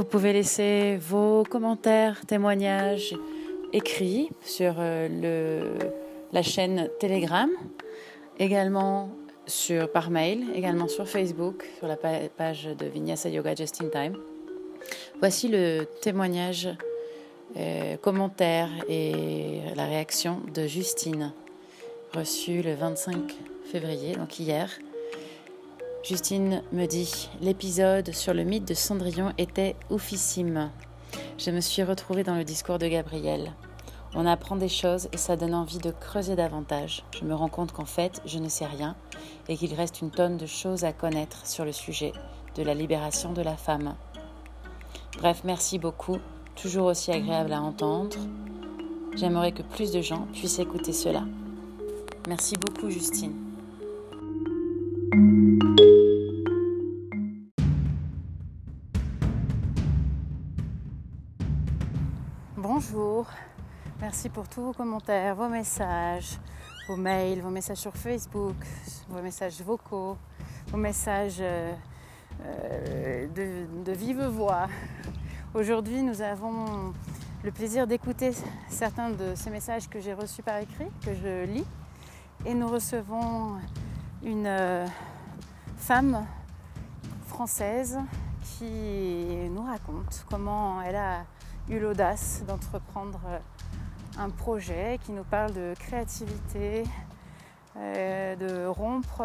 Vous pouvez laisser vos commentaires, témoignages écrits sur euh, la chaîne Telegram, également sur, par mail, également sur Facebook, sur la page de Vinyasa Yoga Just in Time. Voici le témoignage, euh, commentaire et la réaction de Justine, reçue le 25 février, donc hier. Justine me dit L'épisode sur le mythe de Cendrillon était oufissime. Je me suis retrouvée dans le discours de Gabriel. On apprend des choses et ça donne envie de creuser davantage. Je me rends compte qu'en fait, je ne sais rien et qu'il reste une tonne de choses à connaître sur le sujet de la libération de la femme. Bref, merci beaucoup, toujours aussi agréable à entendre. J'aimerais que plus de gens puissent écouter cela. Merci beaucoup, Justine. Bonjour, merci pour tous vos commentaires, vos messages, vos mails, vos messages sur Facebook, vos messages vocaux, vos messages euh, euh, de, vive voix. Aujourd'hui, nous avons le plaisir d'écouter certains de ces messages que j'ai reçus par écrit, que je lis, et nous recevons une euh, femme française qui nous raconte comment elle a eu l'audace d'entreprendre un projet qui nous parle de créativité, euh, de rompre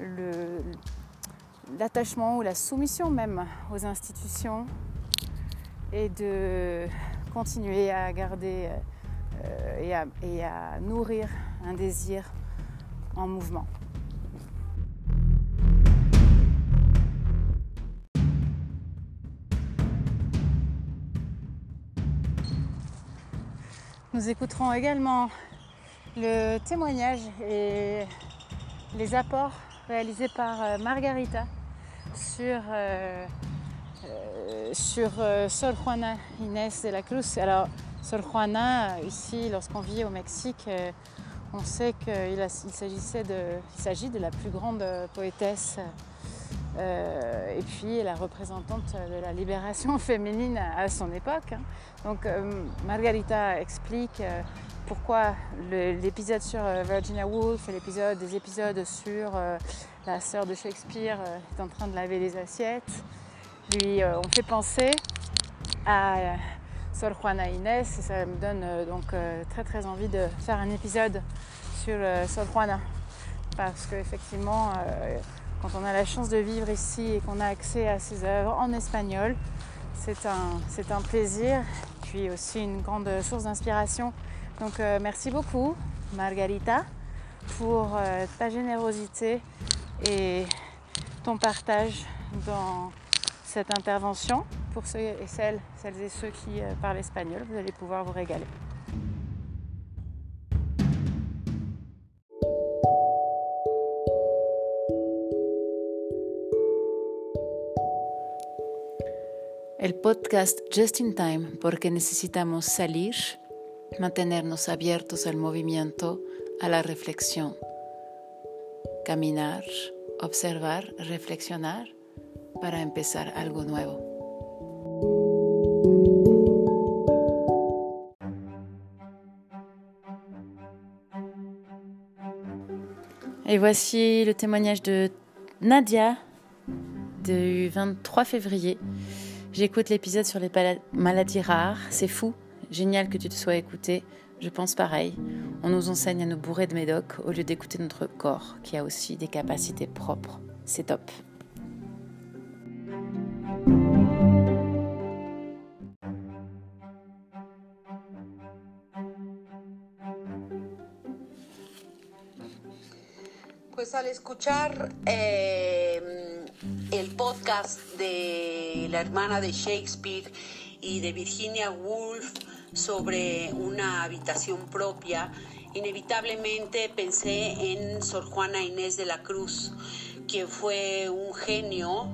euh, l'attachement ou la soumission même aux institutions et de continuer à garder euh, et, à, nourrir un désir en mouvement. Nous écouterons également le témoignage et les apports réalisés par euh, Margarita sur, euh, euh, sur Sol Juana Inés de la Cruz. Alors, Sol Juana, ici, lorsqu'on vit au Mexique, on sait qu'il s'agissait de, il s'agit de la plus grande poétesse et puis la représentante de la libération féminine à son époque. Hein. Donc Margarita explique pourquoi l'épisode sur euh, Virginia Woolf et l'épisode des épisodes sur euh, la sœur de Shakespeare euh, est en train de laver les assiettes lui ont fait penser à Sol Juana Inés et ça me donne donc très très envie de faire un épisode sur Sol Juana parce qu'effectivement quand on a la chance de vivre ici et qu'on a accès à ses œuvres en espagnol c'est un, un plaisir puis aussi une grande source d'inspiration donc euh, merci beaucoup Margarita pour euh, ta générosité et ton partage dans cette intervention. Pour ceux et celles, celles et ceux qui euh, parlent espagnol, vous allez pouvoir vous régaler. El podcast Just in Time porque necesitamos salir mantenernos abiertos al movimiento, a la reflexión, caminar, observar, reflexionar para empezar algo nuevo. Et voici le témoignage de Nadia du 23 février. J'écoute l'épisode sur les maladies rares, c'est fou, Génial que tu te sois écouté. Je pense pareil. On nous enseigne à nous bourrer de médoc au lieu d'écouter notre corps, qui a aussi des capacités propres. C'est top. Pues al escuchar eh, el podcast de la hermana de Shakespeare y de Virginia Woolf, sobre una habitación propia, inevitablemente pensé en Sor Juana Inés de la Cruz, quien fue un genio,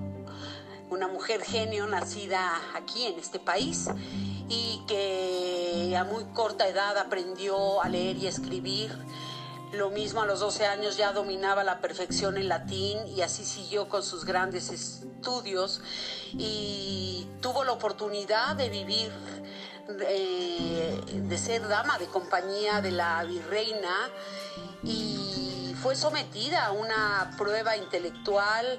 una mujer genio nacida aquí en este país y que a muy corta edad aprendió a leer y escribir Lo mismo a los 12 años ya dominaba la perfección en latín y así siguió con sus grandes estudios y tuvo la oportunidad de vivir, de ser dama de compañía de la virreina y fue sometida a una prueba intelectual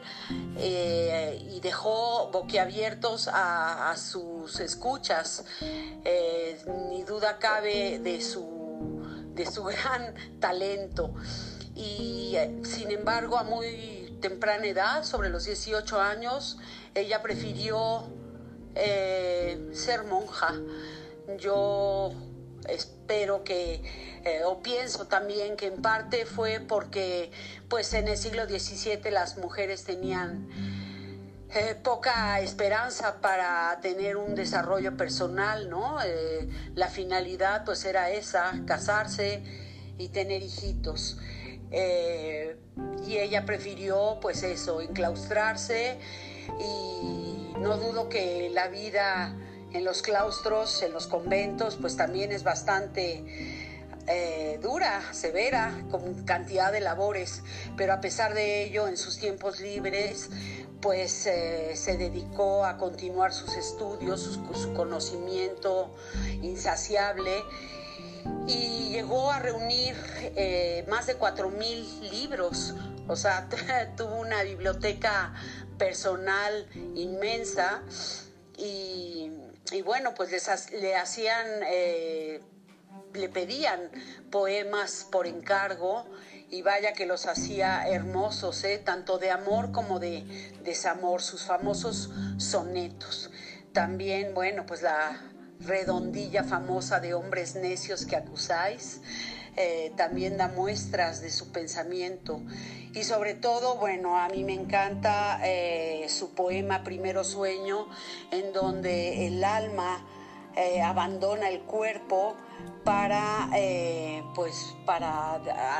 eh, y dejó boquiabiertos a, sus escuchas. Eh, ni duda cabe de su, de su gran talento. Y eh, sin embargo, a muy temprana edad, sobre los 18 años, ella prefirió ser monja. Yo espero que, eh, o pienso también que en parte fue porque pues en el siglo XVII las mujeres tenían eh, poca esperanza para tener un desarrollo personal, ¿no? Eh, la finalidad pues era esa, casarse y tener hijitos. y ella prefirió pues eso, enclaustrarse y no dudo que la vida en los claustros, en los conventos, pues también es bastante eh, dura, severa, con cantidad de labores, pero a pesar de ello, en sus tiempos libres, pues eh, se dedicó a continuar sus estudios, su, conocimiento insaciable y llegó a reunir eh, más de 4.000 libros, o sea, tuvo una biblioteca personal inmensa y bueno, pues le hacían, eh, le pedían poemas por encargo y vaya que los hacía hermosos, ¿eh? tanto de amor como de desamor, sus famosos sonetos. También, bueno, pues la redondilla famosa de hombres necios que acusáis, eh, también da muestras de su pensamiento. Y sobre todo, bueno, a mí me encanta eh, su poema Primero Sueño, en donde el alma eh, abandona el cuerpo para, pues, para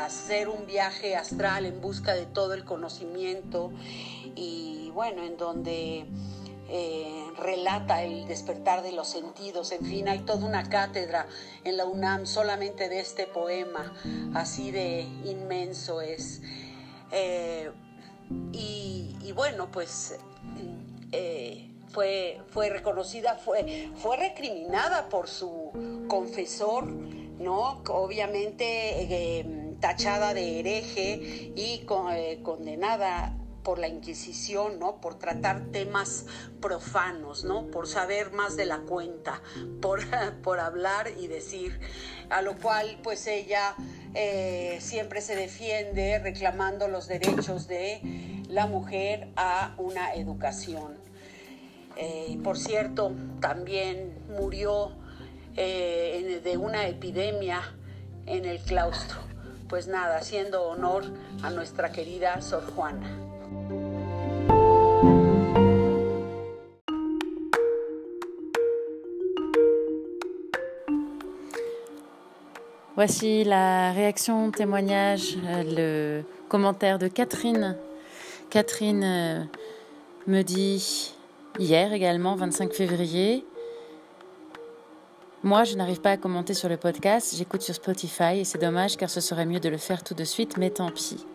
hacer un viaje astral en busca de todo el conocimiento y bueno, en donde eh, relata el despertar de los sentidos, en fin, hay toda una cátedra en la UNAM solamente de este poema, así de inmenso es. Eh, y, bueno, pues eh, fue, fue reconocida, fue, fue recriminada por su confesor, ¿no? Obviamente tachada de hereje y condenada por la Inquisición, ¿no? Por tratar temas profanos, ¿no? Por saber más de la cuenta, por, por hablar y decir, a lo cual pues ella eh, siempre se defiende reclamando los derechos de la mujer a una educación. Eh, por cierto, también murió eh, de una epidemia en el claustro. Pues nada, haciendo honor a nuestra querida Sor Juana. Voici la réaction, témoignage, euh, le commentaire de Catherine. Catherine euh, me dit hier également, 25 février, moi je n'arrive pas à commenter sur le podcast, j'écoute sur Spotify et c'est dommage car ce serait mieux de le faire tout de suite, mais tant pis.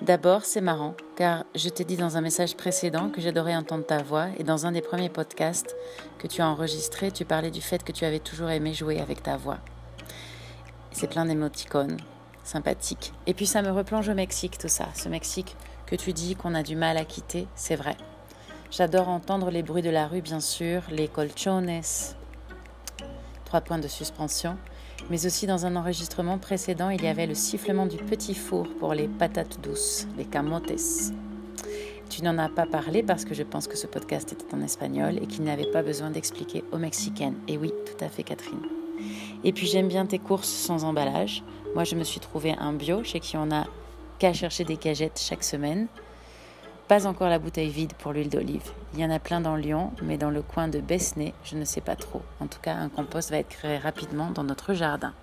D'abord, c'est marrant, car je t'ai dit dans un message précédent que j'adorais entendre ta voix, et dans un des premiers podcasts que tu as enregistré, tu parlais du fait que tu avais toujours aimé jouer avec ta voix. C'est plein d'émoticônes, sympathiques. Et puis ça me replonge au Mexique, tout ça. Ce Mexique que tu dis qu'on a du mal à quitter, c'est vrai. J'adore entendre les bruits de la rue, bien sûr, les colchones, trois points de suspension, mais aussi dans un enregistrement précédent, il y avait le sifflement du petit four pour les patates douces, les camotes. Tu n'en as pas parlé parce que je pense que ce podcast était en espagnol et qu'il n'avait pas besoin d'expliquer aux Mexicaines. Et oui, tout à fait, Catherine. Et puis j'aime bien tes courses sans emballage. Moi, je me suis trouvé un bio chez qui on a qu'à chercher des cagettes chaque semaine. Pas encore la bouteille vide pour l'huile d'olive. Il y en a plein dans Lyon, mais dans le coin de Besnay, je ne sais pas trop. En tout cas, un compost va être créé rapidement dans notre jardin.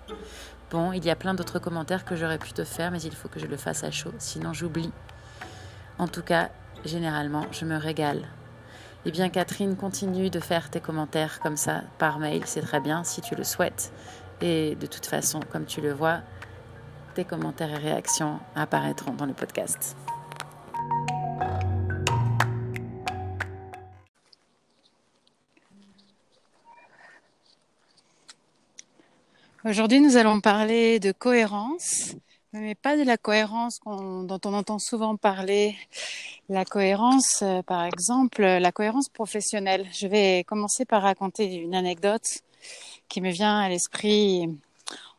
Bon, il y a plein d'autres commentaires que j'aurais pu te faire, mais il faut que je le fasse à chaud, sinon j'oublie. En tout cas, généralement, je me régale eh bien, Catherine, continue de faire tes commentaires comme ça par mail, c'est très bien si tu le souhaites. Et de toute façon, comme tu le vois, tes commentaires et réactions apparaîtront dans le podcast. Aujourd'hui, nous allons parler de cohérence, mais pas de la cohérence dont on entend souvent parler. La cohérence, euh, par exemple, la cohérence professionnelle. Je vais commencer par raconter une anecdote qui me vient à l'esprit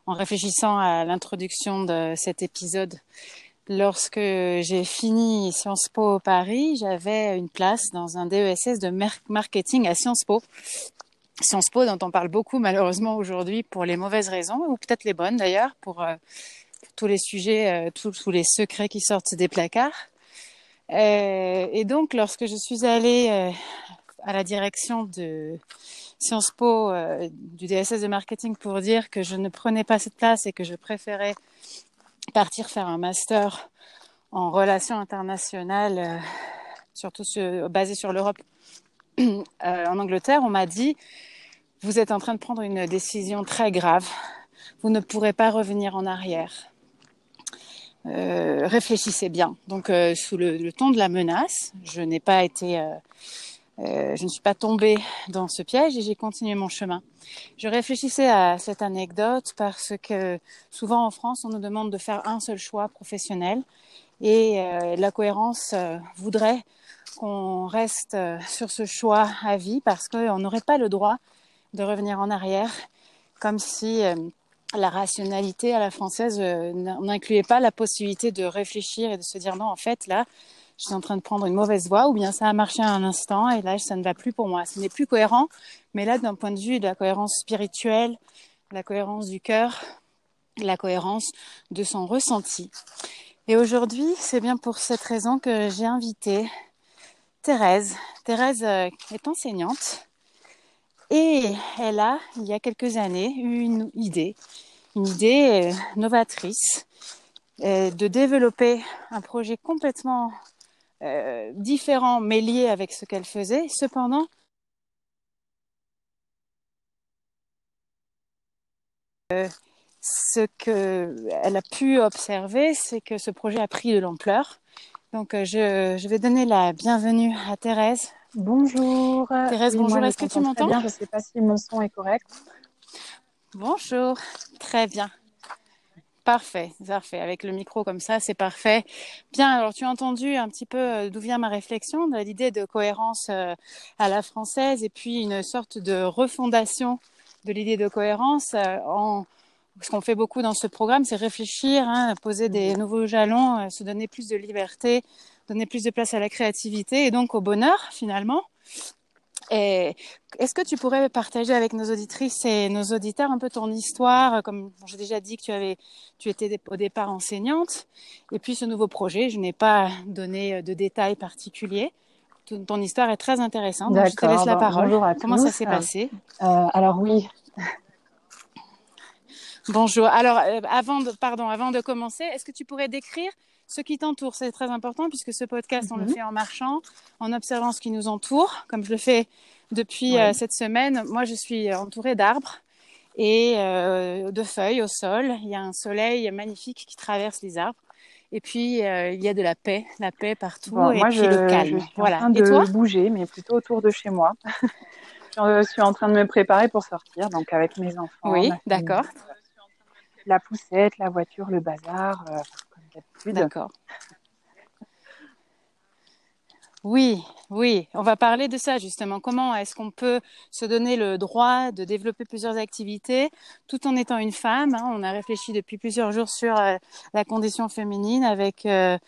en réfléchissant à l'introduction de cet épisode. Lorsque j'ai fini Sciences Po Paris, j'avais une place dans un DESS de marketing à Sciences Po. Sciences Po dont on parle beaucoup malheureusement aujourd'hui pour les mauvaises raisons, ou peut-être les bonnes d'ailleurs, pour, euh, tous les sujets, euh, tous, les secrets qui sortent des placards. Euh, et donc lorsque je suis allée à la direction de Sciences Po du DSS de marketing pour dire que je ne prenais pas cette place et que je préférais partir faire un master en relations internationales, surtout basé sur l'Europe en Angleterre, on m'a dit vous êtes en train de prendre une décision très grave. Vous ne pourrez pas revenir en arrière. Euh, réfléchissez bien. Donc, euh, sous le, ton de la menace, je n'ai pas été, euh, je ne suis pas tombée dans ce piège et j'ai continué mon chemin. Je réfléchissais à cette anecdote parce que souvent en France, on nous demande de faire un seul choix professionnel et la cohérence voudrait qu'on reste sur ce choix à vie parce qu'on n'aurait pas le droit de revenir en arrière, comme si euh, la rationalité à la française euh, n'incluait pas la possibilité de réfléchir et de se dire non, en fait, là, je suis en train de prendre une mauvaise voie ou bien ça a marché à un instant et là, ça ne va plus pour moi. Ce n'est plus cohérent, mais là, d'un point de vue de la cohérence spirituelle, la cohérence du cœur, la cohérence de son ressenti. Et aujourd'hui, c'est bien pour cette raison que j'ai invité Thérèse. Thérèse euh, est enseignante et elle a, il y a quelques années, eu une idée, une idée euh, novatrice euh, de développer un projet complètement euh, différent mais lié avec ce qu'elle faisait. Cependant, ce qu'elle a pu observer, c'est que ce projet a pris de l'ampleur. Donc, je, je vais donner la bienvenue à Thérèse. Bonjour. Thérèse, bonjour. Est-ce que tu m'entends? bien? Je ne sais pas si mon son est correct. Bonjour. Très bien. Parfait, parfait. Avec le micro comme ça, c'est parfait. Bien, alors tu as entendu un petit peu euh, d'où vient ma réflexion, de l'idée de cohérence euh, à la française et puis une sorte de refondation de l'idée de cohérence euh, en ce qu'on fait beaucoup dans ce programme, c'est réfléchir, hein, poser des nouveaux jalons, se donner plus de liberté, donner plus de place à la créativité et donc au bonheur finalement. Est-ce que tu pourrais partager avec nos auditrices et nos auditeurs un peu ton histoire Comme j'ai déjà dit que tu avais, tu étais au départ enseignante, et puis ce nouveau projet. Je n'ai pas donné de détails particuliers. Ton, histoire est très intéressante. Donc je te laisse la parole. Bonjour à Comment ça s'est passé? Euh, Alors oui. Bonjour. Alors, euh, avant de, pardon, avant de commencer, est-ce que tu pourrais décrire ce qui t'entoure, c'est très important puisque ce podcast, on le mhm. fait en marchant, en observant ce qui nous entoure, comme je le fais depuis euh, cette semaine. Moi, je suis entourée d'arbres et euh, de feuilles au sol. Il y a un soleil magnifique qui traverse les arbres. Et puis, euh, il y a de la paix, la paix partout et moi, puis je, le calme. Je suis voilà. en train de bouger, mais plutôt autour de chez moi. je suis en train de me préparer pour sortir, donc avec mes enfants. Oui, d'accord. La poussette, la voiture, le bazar. D'accord. Oui, oui, on va parler de ça justement. Comment est-ce qu'on peut se donner le droit de développer plusieurs activités tout en étant une femme hein? On a réfléchi depuis plusieurs jours sur euh, la condition féminine avec euh,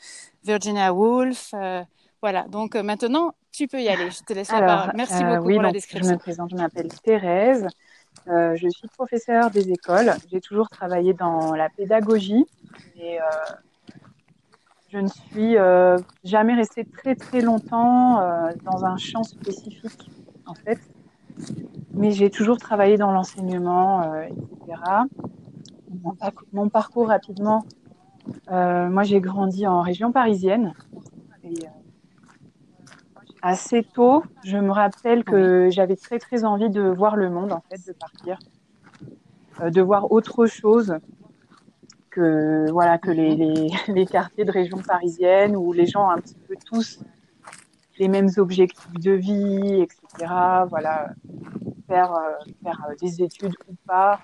Virginia Woolf. Euh, voilà, donc maintenant, tu peux y aller. Je te laisse la parole. Merci beaucoup pour la description. Je me présente, je m'appelle Thérèse. je suis professeure des écoles. J'ai toujours travaillé dans la pédagogie. Je ne suis euh, jamais restée très très longtemps euh, dans un champ spécifique, en fait. Mais j'ai toujours travaillé dans l'enseignement, euh, etc. Mon, parcours rapidement, moi j'ai grandi en région parisienne. Et, assez tôt, je me rappelle que j'avais très très envie de voir le monde, en fait, de partir, de voir autre chose que voilà que les, les, les, quartiers de région parisienne où les gens ont un petit peu tous les mêmes objectifs de vie, etc. Voilà, faire faire des études ou pas,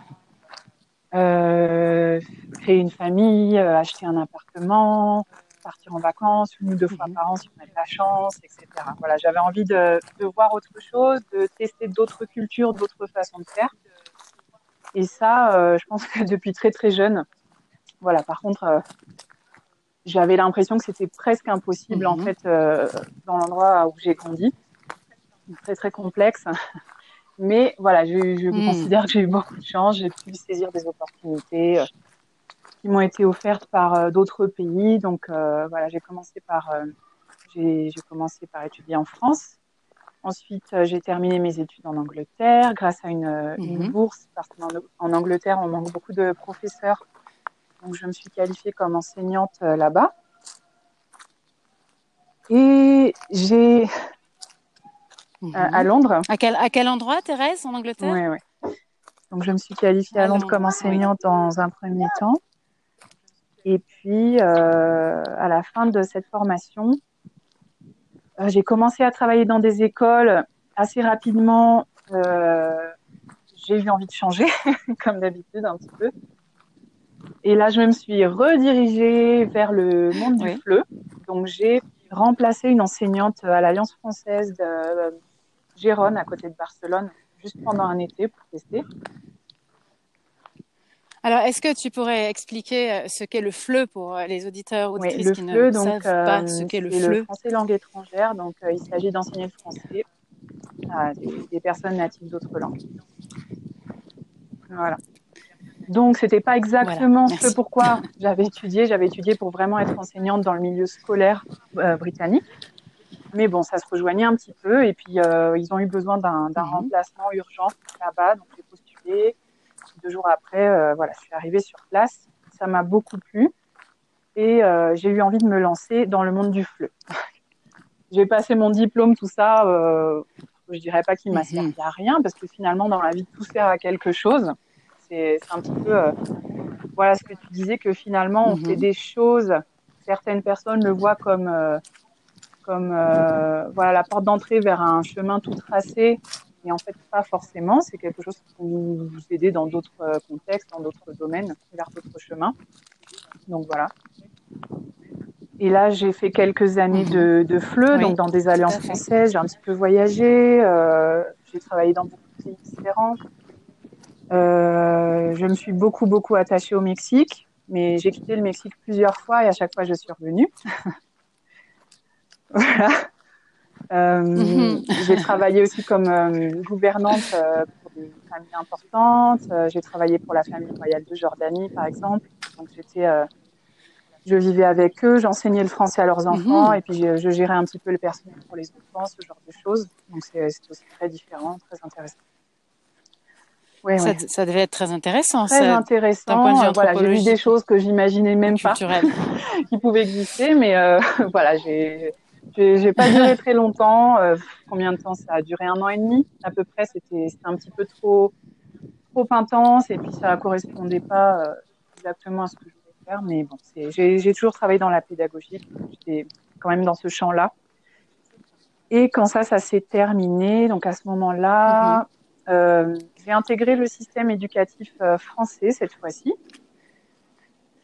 euh, créer une famille, acheter un appartement, partir en vacances une ou deux fois mhm. par an si on a de la chance, etc. Voilà, j'avais envie de, de, voir autre chose, de tester d'autres cultures, d'autres façons de faire. Et ça, euh, je pense que depuis très très jeune, voilà. Par contre, euh, j'avais l'impression que c'était presque impossible en mhm. fait euh, dans l'endroit où j'ai grandi, très très complexe. Mais voilà, je, je mhm. considère que j'ai eu beaucoup de chance, j'ai pu saisir des opportunités euh, qui m'ont été offertes par d'autres pays. Donc euh, voilà, j'ai commencé par j'ai commencé par étudier en France. Ensuite, j'ai terminé mes études en Angleterre grâce à une, une mhm. bourse parce qu'en en Angleterre, on manque beaucoup de professeurs. Donc, je me suis qualifiée comme enseignante là-bas. Et j'ai à mhm. Londres. À quel, à quel endroit, Thérèse, en Angleterre? Oui, oui. Donc, je me suis qualifiée à, Londres, comme enseignante dans un premier temps. Et puis, euh, à la fin de cette formation, euh, j'ai commencé à travailler dans des écoles assez rapidement. Euh, j'ai eu envie de changer, comme d'habitude, un petit peu. Et là, je me suis redirigée vers le monde du FLE. Donc, j'ai remplacé une enseignante à l'Alliance française de Gérone, à côté de Barcelone, juste pendant un été pour tester. Alors, est-ce que tu pourrais expliquer euh, ce qu'est le FLE pour euh, les auditeurs ou oui, le qui FLE, ne donc, savent pas euh, ce qu'est le FLE le français langue étrangère. Donc, il s'agit d'enseigner le français à des, des personnes natives d'autres langues. Voilà. Donc, c'était pas exactement voilà, ce pourquoi j'avais étudié. J'avais étudié pour vraiment être enseignante dans le milieu scolaire euh, britannique. Mais bon, ça se rejoignait un petit peu. Et puis, euh, ils ont eu besoin d'un Mhm. remplacement urgent là-bas. Donc, j'ai postulé. Deux jours après, euh, voilà, je suis arrivée sur place. Ça m'a beaucoup plu. Et j'ai eu envie de me lancer dans le monde du FLE. j'ai passé mon diplôme, tout ça. Je dirais pas qu'il m'a Mhm. servi à rien parce que finalement, dans la vie, tout sert à quelque chose. C'est un petit peu, euh, voilà, ce que tu disais que finalement, on Mhm. fait des choses. Certaines personnes le voient comme euh, comme euh, voilà la porte d'entrée vers un chemin tout tracé. Et en fait, pas forcément. C'est quelque chose qui peut vous vous aider dans d'autres contextes, dans d'autres domaines, vers d'autres chemins. Donc voilà. Et là, j'ai fait quelques années Mhm. de, de FLE, Oui, donc dans des alliances françaises. J'ai un petit peu voyagé. euh, j'ai travaillé dans beaucoup de pays différents. Je me suis beaucoup, beaucoup attachée au Mexique, mais j'ai quitté le Mexique plusieurs fois et à chaque fois, je suis revenue. voilà. Euh, Mhm. j'ai travaillé aussi comme euh, gouvernante euh, pour des familles importantes. Euh, j'ai travaillé pour la famille royale de Jordanie, par exemple. Donc j'étais, euh, je vivais avec eux, j'enseignais le français à leurs enfants Mhm. et puis je, je gérais un petit peu le personnel pour les enfants, ce genre de choses. Donc c'est aussi très différent, très intéressant. Oui, Ça, devait être très intéressant, Très ça, intéressant. point de vue Voilà, j'ai vu des choses que j'imaginais même pas qui pouvaient exister, mais euh, voilà, j'ai j'ai pas duré très longtemps. Euh, combien de temps ça a duré? Un an et demi à peu près. C'était un petit peu trop trop intense et puis ça correspondait pas euh, exactement à ce que je voulais faire. Mais bon, j'ai toujours travaillé dans la pédagogie. J'étais quand même dans ce champ-là. Et quand ça, ça s'est terminé, donc à ce moment-là, euh, j'ai intégré le système éducatif euh, français cette fois-ci.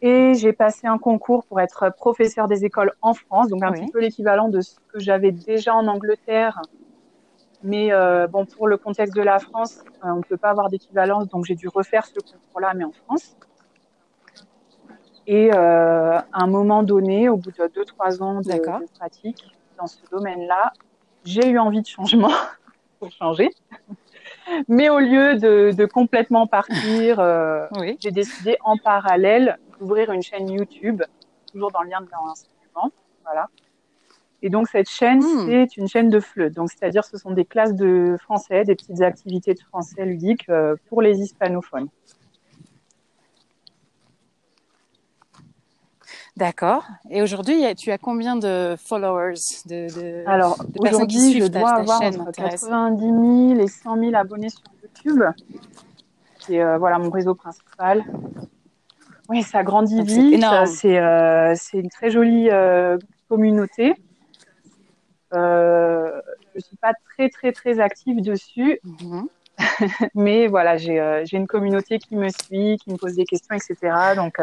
Et j'ai passé un concours pour être professeur des écoles en France, donc un Oui. petit peu l'équivalent de ce que j'avais déjà en Angleterre. Mais euh, bon, pour le contexte de la France, euh, on ne peut pas avoir d'équivalence, donc j'ai dû refaire ce concours-là, mais en France. Et euh, à un moment donné, au bout de deux, trois ans de, de pratique dans ce domaine-là, j'ai eu envie de changement pour changer. Mais au lieu de, de complètement partir, euh, Oui. j'ai décidé en parallèle d'ouvrir une chaîne YouTube, toujours dans le lien de l'enseignement. Voilà. Et donc cette chaîne, Hmm. c'est une chaîne de FLE. Donc c'est-à-dire ce sont des classes de français, des petites activités de français ludiques euh, pour les hispanophones. D'accord. Et aujourd'hui, tu as combien de followers, de, de, Alors aujourd'hui, je dois ta avoir chaîne, entre Thérèse 90 000 et 100 000 abonnés sur YouTube, qui est euh, voilà mon réseau principal. Oui, ça grandit vite. C'est euh, c'est une très jolie euh, communauté. Euh, je suis pas très très très active dessus, mhm. mais voilà, j'ai une communauté qui me suit, qui me pose des questions, etc. Donc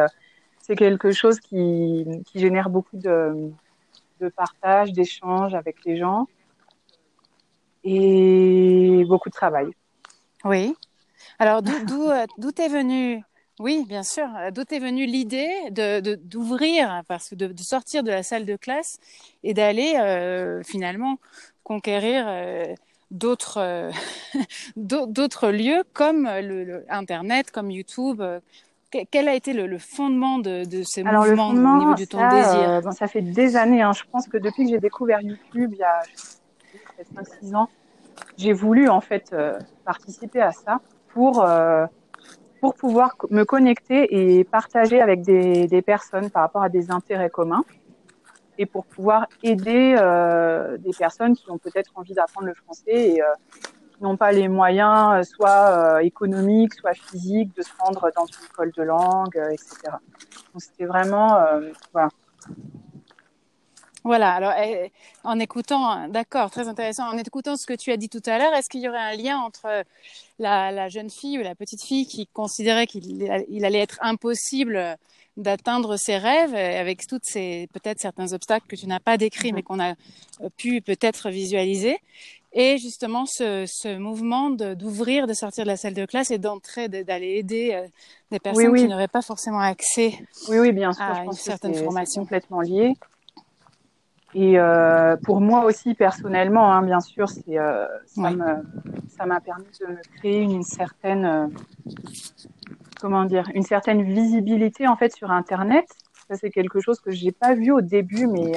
c'est quelque chose qui génère beaucoup de de partage, d'échange avec les gens et beaucoup de travail. Oui. Alors d'où est venue? Oui, bien sûr. D'où est venue l'idée de d'ouvrir, parce que de, sortir de la salle de classe et d'aller euh, finalement conquérir euh, d'autres euh, d'autres lieux comme Internet, comme YouTube. Quel a été le, fondement de, de ces mouvements au niveau du ton désir Ça fait des années. Hein. Je pense que depuis que j'ai découvert YouTube, il y a 5-6 ans, j'ai voulu en fait participer à ça pour pour pouvoir me connecter et partager avec des, des, personnes par rapport à des intérêts communs et pour pouvoir aider euh, des personnes qui ont peut-être envie d'apprendre le français et euh, n'ont pas les moyens, euh, soit euh, économiques, soit physiques, de se rendre dans une école de langue, euh, etc. Donc c'était vraiment voilà. Voilà, alors eh, en écoutant, d'accord, très intéressant, en écoutant ce que tu as dit tout à l'heure, est-ce qu'il y aurait un lien entre la, la, jeune fille ou la petite fille qui considérait qu'il allait être impossible d'atteindre ses rêves avec toutes ces peut-être certains obstacles que tu n'as pas décrits mm-hmm. mais qu'on a pu peut-être visualiser? Et justement ce, ce mouvement d'ouvrir, de, sortir de la salle de classe et d'entrer, d'aller aider euh, des personnes qui n'auraient pas forcément accès oui, oui, bien sûr, à une certaine formation. complètement lié. Et euh, pour moi aussi personnellement, hein, bien sûr, c'est euh, ça m'a permis de me créer une certaine comment dire une certaine visibilité en fait sur Internet. Ça c'est quelque chose que j'ai pas vu au début, mais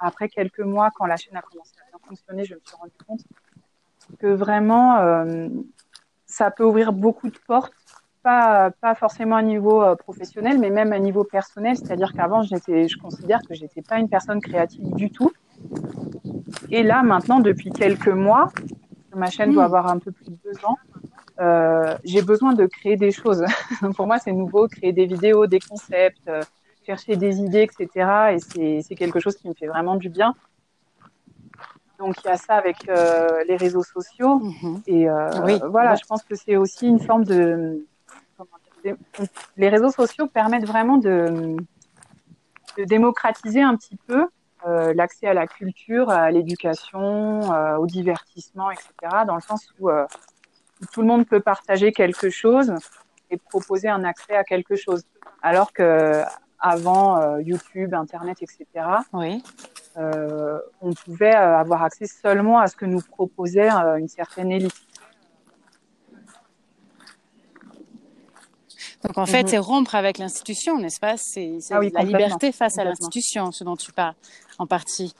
après quelques mois, quand la chaîne a commencé à bien fonctionner, je me suis rendu compte que vraiment euh, ça peut ouvrir beaucoup de portes pas, pas forcément à niveau euh, professionnel, mais même à niveau personnel. C'est-à-dire qu'avant, je considère que j'étais pas une personne créative du tout. Et là, maintenant, depuis quelques mois, ma chaîne doit hmm. avoir un peu plus de deux ans, euh, j'ai besoin de créer des choses. Pour moi, c'est nouveau, créer des vidéos, des concepts, chercher des idées, etc. Et c'est quelque chose qui me fait vraiment du bien. Donc il y a ça avec euh, les réseaux sociaux. Mhm. Et euh, oui. voilà, je pense que c'est aussi une forme de, les réseaux sociaux permettent vraiment de, démocratiser un petit peu euh, l'accès à la culture, à l'éducation, au divertissement, etc. Dans le sens où, tout le monde peut partager quelque chose et proposer un accès à quelque chose. Alors que avant YouTube, Internet, etc. Oui. On pouvait avoir accès seulement à ce que nous proposait une certaine élite. Donc en fait, mhm. c'est rompre avec l'institution, n'est-ce pas? C'est ah la liberté face à l'institution, ce dont tu parles en partie.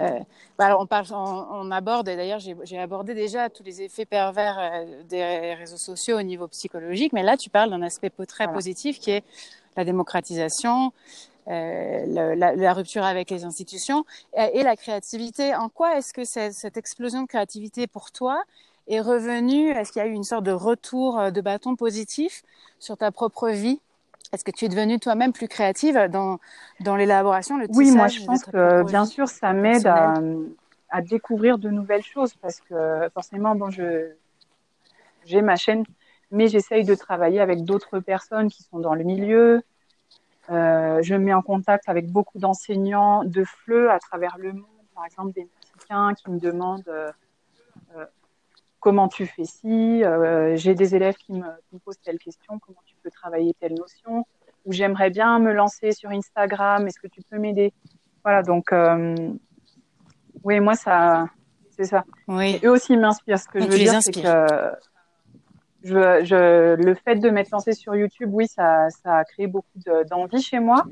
Euh, bah alors on, parle, on, aborde, d'ailleurs j'ai abordé déjà tous les effets pervers euh, des réseaux sociaux au niveau psychologique, mais là tu parles d'un aspect très positif qui est la démocratisation, euh, la, la, rupture avec les institutions et, et la créativité. En quoi est-ce que cette explosion de créativité pour toi est revenu Est-ce qu'il y a eu une sorte de retour euh, de bâton positif sur ta propre vie? Est-ce que tu es devenue toi-même plus créative dans, dans l'élaboration, le Oui, moi je pense que bien sûr ça m'aide à, à, découvrir de nouvelles choses parce que forcément, bon, je j'ai ma chaîne, mais j'essaye de travailler avec d'autres personnes qui sont dans le milieu. Euh, je me mets en contact avec beaucoup d'enseignants de FLE à travers le monde, par exemple des Mexicains qui me demandent euh, comment tu fais ci, euh, j'ai des élèves qui me, posent telle question, comment tu peux travailler telle notion, ou j'aimerais bien me lancer sur Instagram, est-ce que tu peux m'aider? Voilà, donc euh, oui, moi ça, c'est ça. Oui. eux aussi m'inspirent. Ce que je veux dire, c'est que je, je, le fait de m'être lancé sur YouTube, oui, ça, ça a créé beaucoup d'envie chez moi,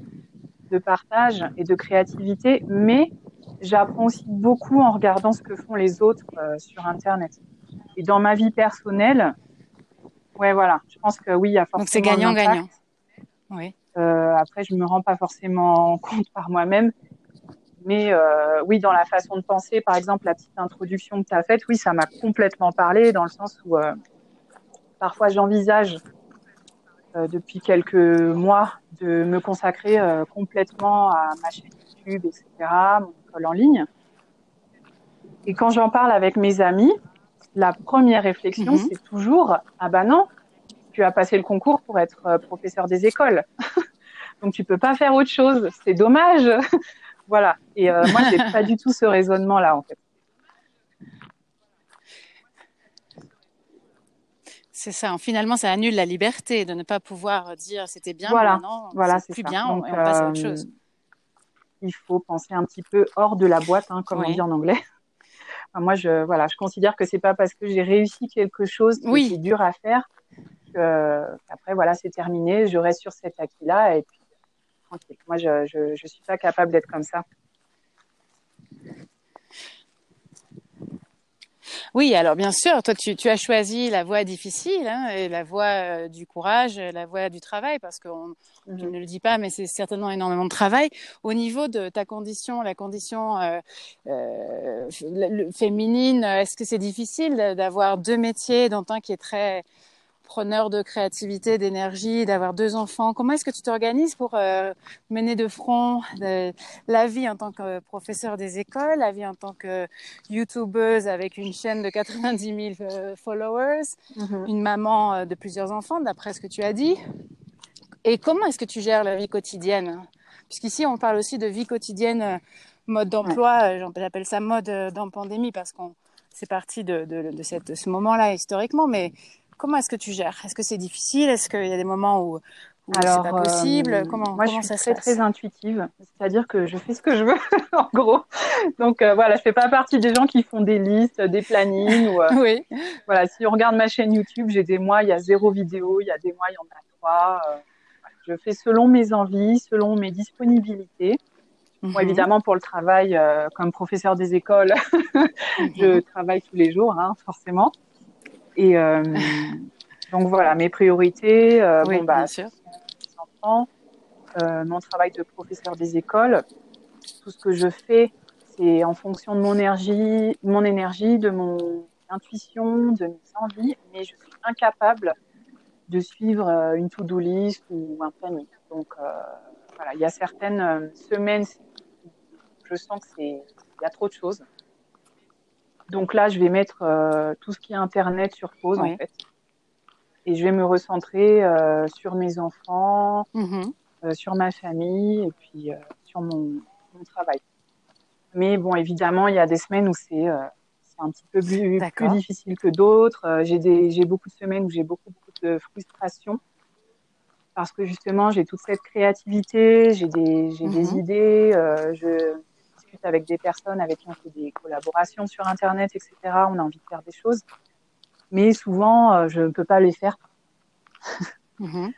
de partage et de créativité, mais j'apprends aussi beaucoup en regardant ce que font les autres euh, sur Internet. Et dans ma vie personnelle, ouais, voilà, je pense que oui, il y a forcément. Donc c'est gagnant-gagnant. Oui. Euh, après, je me rends pas forcément compte par moi-même. Mais euh, oui, dans la façon de penser, par exemple, la petite introduction que tu as faite, oui, ça m'a complètement parlé dans le sens où euh, parfois j'envisage depuis quelques mois de me consacrer complètement à ma chaîne YouTube, etc., mon école en ligne. Et quand j'en parle avec mes amis, la première réflexion, mhm. c'est toujours ah bah non, tu as passé le concours pour être professeur des écoles, donc tu peux pas faire autre chose. C'est dommage. voilà. Et euh, moi, j'ai pas du tout ce raisonnement-là en fait. C'est ça. Finalement, ça annule la liberté de ne pas pouvoir dire c'était bien, voilà. non, voilà, c'est plus bien, on passe à autre euh, chose. Il faut penser un petit peu hors de la boîte, hein, comme on dit en anglais. moi, je voilà, je considère que c'est pas parce que j'ai réussi quelque chose qui est dur à faire qu'après voilà, c'est terminé. Je reste sur cet acquis-là et puis tranquille. Moi, je je, suis pas capable d'être comme ça. Oui, alors bien sûr, toi tu, tu as choisi la voie difficile, hein, et la voie euh, du courage, la voie du travail, parce que je mhm. ne le dis pas, mais c'est certainement énormément de travail. Au niveau de ta condition, la condition euh, euh, féminine, est-ce que c'est difficile d'avoir deux métiers, dont un qui est très preneur de créativité, d'énergie, d'avoir deux enfants. Comment est-ce que tu t'organises pour euh, mener de front la vie en tant que professeur des écoles, la vie en tant que youtubeuse avec une chaîne de 90 000 euh, followers, mhm. une maman euh, de plusieurs enfants, d'après ce que tu as dit Et comment est-ce que tu gères la vie quotidienne? Puisqu'ici, on parle aussi de vie quotidienne, mode d'emploi, j'appelle ça mode dans pandémie parce qu'on c'est parti de, de, de, cette, de ce moment-là historiquement, mais Comment est-ce que tu gères? Est-ce que c'est difficile? Est-ce qu'il y a des moments où, où c'est pas possible euh, Comment, moi, comment je suis très, très intuitive. C'est-à-dire que je fais ce que je veux, en gros. Donc euh, voilà, je fais pas partie des gens qui font des listes, des plannings. Ou, euh, oui. Voilà, si on regarde ma chaîne YouTube, j'ai des mois, il y a zéro vidéo. Il y a des mois, il y en a trois. je fais selon mes envies, selon mes disponibilités. Bon, mhm. évidemment, pour le travail, comme professeur des écoles, je mhm. travaille tous les jours, hein, forcément. Et euh, donc voilà, mes priorités, euh, bon, bah, bien sûr. enfants, euh, mon travail de professeur des écoles, tout ce que je fais, c'est en fonction de mon énergie, mon énergie, de mon intuition, de mes envies, mais je suis incapable de suivre une to-do list ou un planning. Donc voilà, il y a certaines semaines, je sens que c'est il y a trop de choses. Donc là, je vais mettre euh, tout ce qui est Internet sur pause, en fait. Et je vais me recentrer euh, sur mes enfants, mm-hmm. euh, sur ma famille et puis sur mon, mon, travail. Mais bon, évidemment, il y a des semaines où c'est un petit peu plus, plus difficile que d'autres. j'ai beaucoup de semaines où j'ai beaucoup, beaucoup de frustration parce que justement, j'ai toute cette créativité, j'ai des, des mm-hmm. idées, je avec des personnes avec qui on fait des collaborations sur Internet, etc. On a envie de faire des choses. Mais souvent, euh, je ne peux pas les faire. Mhm.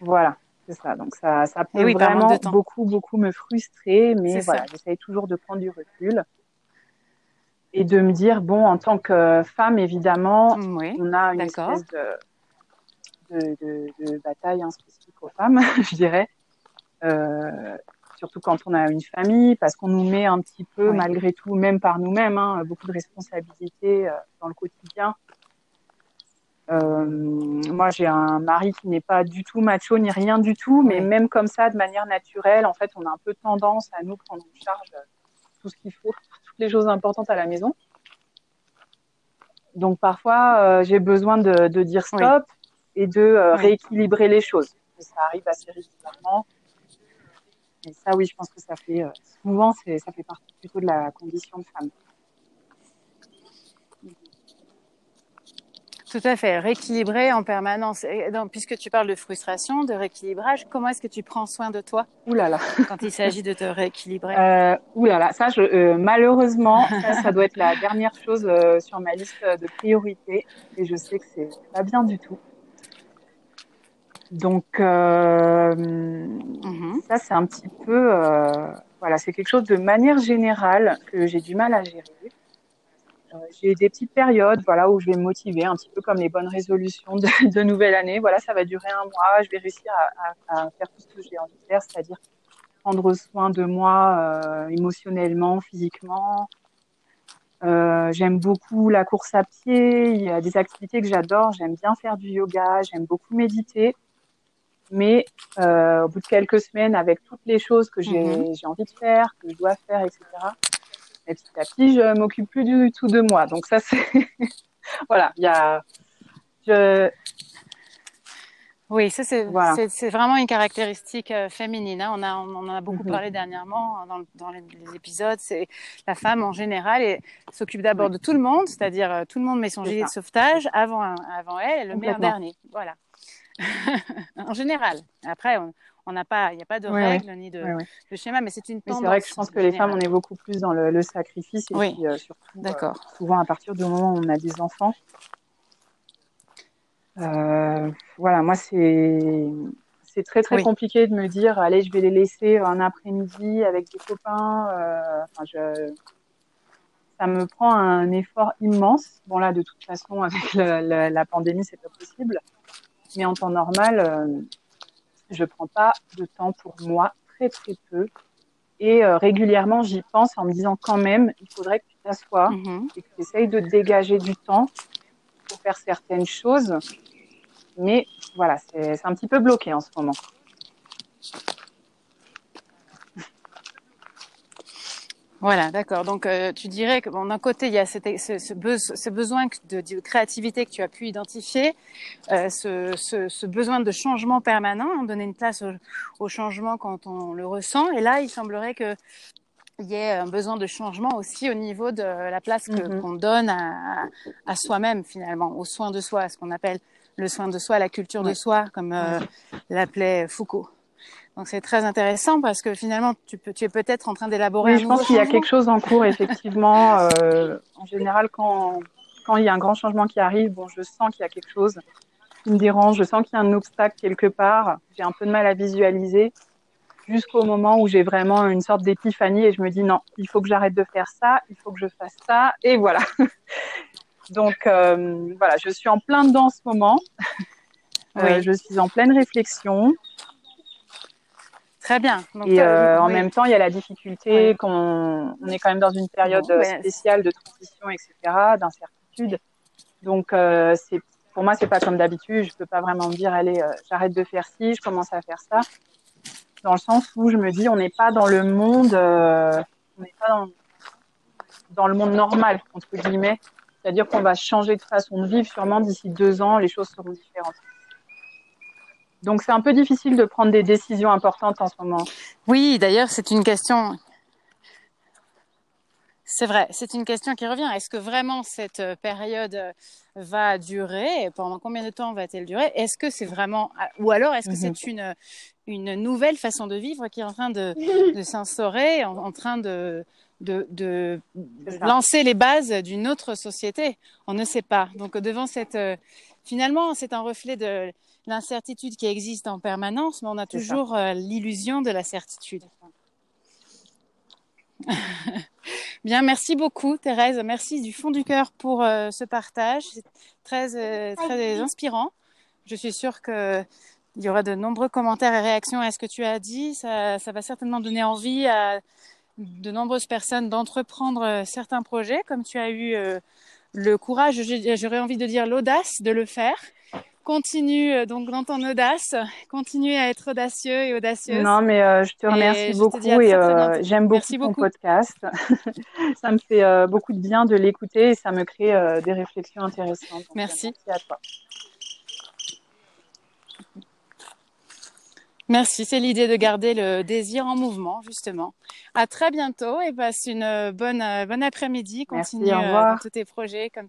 Voilà, c'est ça. Donc ça, ça peut vraiment beaucoup, beaucoup me frustrer. Mais voilà, j'essaye toujours de prendre du recul et de me dire, bon, en tant que femme, évidemment, mm, on a une espèce de, de, bataille hein, spécifique aux femmes, je dirais. Euh, surtout quand on a une famille, parce qu'on nous met un petit peu, malgré tout, même par nous-mêmes, hein, beaucoup de responsabilités euh, dans le quotidien. Euh, moi, j'ai un mari qui n'est pas du tout macho ni rien du tout, mais même comme ça, de manière naturelle, en fait, on a un peu tendance à nous prendre en charge euh, tout ce qu'il faut, toutes les choses importantes à la maison. Donc parfois, j'ai besoin de, dire stop et de rééquilibrer les choses. ça arrive assez régulièrement. Et ça, oui, je pense que ça fait euh, souvent, ça fait partie plutôt de la condition de femme. Tout à fait, rééquilibrer en permanence. puisque tu parles de frustration, de rééquilibrage, comment est-ce que tu prends soin de toi Ouh là là. quand il s'agit de te rééquilibrer? Euh, Ouh là là, ça, je, euh, malheureusement, ça, doit être la dernière chose euh, sur ma liste de priorités, et je sais que c'est pas bien du tout. Donc euh, mhm. ça c'est un petit peu euh, voilà c'est quelque chose de manière générale que j'ai du mal à gérer. Euh, j'ai des petites périodes voilà où je vais me motiver un petit peu comme les bonnes résolutions de, de nouvelle année. Voilà ça va durer un mois, je vais réussir à, à, à faire tout ce que j'ai envie de faire, c'est-à-dire prendre soin de moi euh, émotionnellement, physiquement, Euh, j'aime beaucoup la course à pied. Il y a des activités que j'adore. J'aime bien faire du yoga. J'aime beaucoup méditer. Mais euh, au bout de quelques semaines, avec toutes les choses que j'ai Mhm. envie de faire, que je dois faire, etc., et petit à petit, je m'occupe plus du tout de moi. Donc ça, c'est voilà. Il y a je, Oui, ça c'est Voilà. vraiment une caractéristique euh, féminine. hein. On, a, on en a beaucoup Mhm. parlé dernièrement hein, dans, le- dans les, les épisodes. C'est la femme en général et s'occupe d'abord de tout le monde, c'est-à-dire euh, tout le monde met son gilet de sauvetage avant, avant elle, elle le met en dernier. Voilà. En général. Après, on n'a pas, il n'y a pas de Ouais, ouais. règles ni de, ouais, ouais. de schéma, mais c'est une tendance. c'est vrai que je pense que les femmes, on est beaucoup plus dans le, le sacrifice et Oui. puis euh, surtout euh, souvent à partir du moment où on a des enfants. Euh, voilà, moi c'est c'est très très Oui. compliqué de me dire allez je vais les laisser un après-midi avec des copains. enfin, je ça me prend un effort immense. Bon là de toute façon avec le- le- la pandémie c'est pas possible, mais en temps normal euh, je prends pas de temps pour moi très très peu et euh, régulièrement j'y pense en me disant quand même il faudrait que tu t'assoies Mhm. et que tu essayes de dégager du temps pour faire certaines choses. Mais voilà, c'est un petit peu bloqué en ce moment. Voilà, d'accord. Donc, euh, tu dirais que bon, d'un côté, il y a cette- ce, ce, beso- ce besoin de, de créativité que tu as pu identifier, euh, ce, ce, ce besoin de changement permanent, hein, donner une place au, au changement quand on le ressent. Et là, il semblerait que il y ait un besoin de changement aussi au niveau de la place Mhm. qu'on donne à, à soi-même finalement, au soin de soi, ce qu'on appelle le soin de soi, la culture de soi, comme euh, l'appelait Foucault. Donc c'est très intéressant parce que finalement tu, peux, tu es peut-être en train d'élaborer Oui, je pense qu'il y a quelque chose en cours, effectivement. Euh, en général, quand, quand il y a un grand changement qui arrive, bon, je sens qu'il y a quelque chose qui me dérange, je sens qu'il y a un obstacle quelque part. J'ai un peu de mal à visualiser jusqu'au moment où j'ai vraiment une sorte d'épiphanie et je me dis non, il faut que j'arrête de faire ça, il faut que je fasse ça, et voilà. Donc euh, voilà, je suis en plein dedans en ce moment. Euh, Oui. Je suis en pleine réflexion. Très bien. Donc, Et euh, en oui. même temps, il y a la difficulté Oui. qu'on on est quand même dans une période Bon, ben, spéciale de transition, etc., d'incertitude. Donc, euh, c'est pour moi, c'est pas comme d'habitude. Je peux pas vraiment me dire, allez, euh, j'arrête de faire ci, je commence à faire ça. Dans le sens où je me dis, on n'est pas dans le monde, on n'est pas dans, dans le monde normal entre guillemets. C'est-à-dire qu'on va changer de façon de vivre. Sûrement d'ici deux ans, les choses seront différentes. Donc, c'est un peu difficile de prendre des décisions importantes en ce moment. Oui, d'ailleurs, c'est une question. C'est vrai, c'est une question qui revient. Est-ce que vraiment cette euh, période euh, va durer? Pendant combien de temps va-t-elle durer? Est-ce que c'est vraiment, ah, ou alors est-ce que Mhm. c'est une une nouvelle façon de vivre qui est en train de, de s'instaurer, en, en train de de, de lancer les bases d'une autre société? On ne sait pas. Donc devant cette, euh, finalement, c'est un reflet de l'incertitude qui existe en permanence, mais on a toujours euh, l'illusion de la certitude. Bien, merci beaucoup Thérèse, merci du fond du cœur pour euh, ce partage, c'est très euh, très inspirant. Je suis sûre que il y aura de nombreux commentaires et réactions à ce que tu as dit. Ça, ça va certainement donner envie à de nombreuses personnes d'entreprendre certains projets, comme tu as eu le courage, j'aurais envie de dire l'audace de le faire. Continue euh, donc dans ton audace, continue à être audacieux et audacieuse. Non, mais euh, je te remercie te beaucoup à et euh, j'aime beaucoup Merci ton beaucoup. podcast. ça me fait euh, beaucoup de bien de l'écouter et ça me crée des réflexions intéressantes. Donc, Merci. Merci à toi. Merci, c'est l'idée de garder le désir en mouvement, justement. À très bientôt et passe une bonne, bonne après-midi. Merci, Continue revoir. dans tous tes projets. Comme...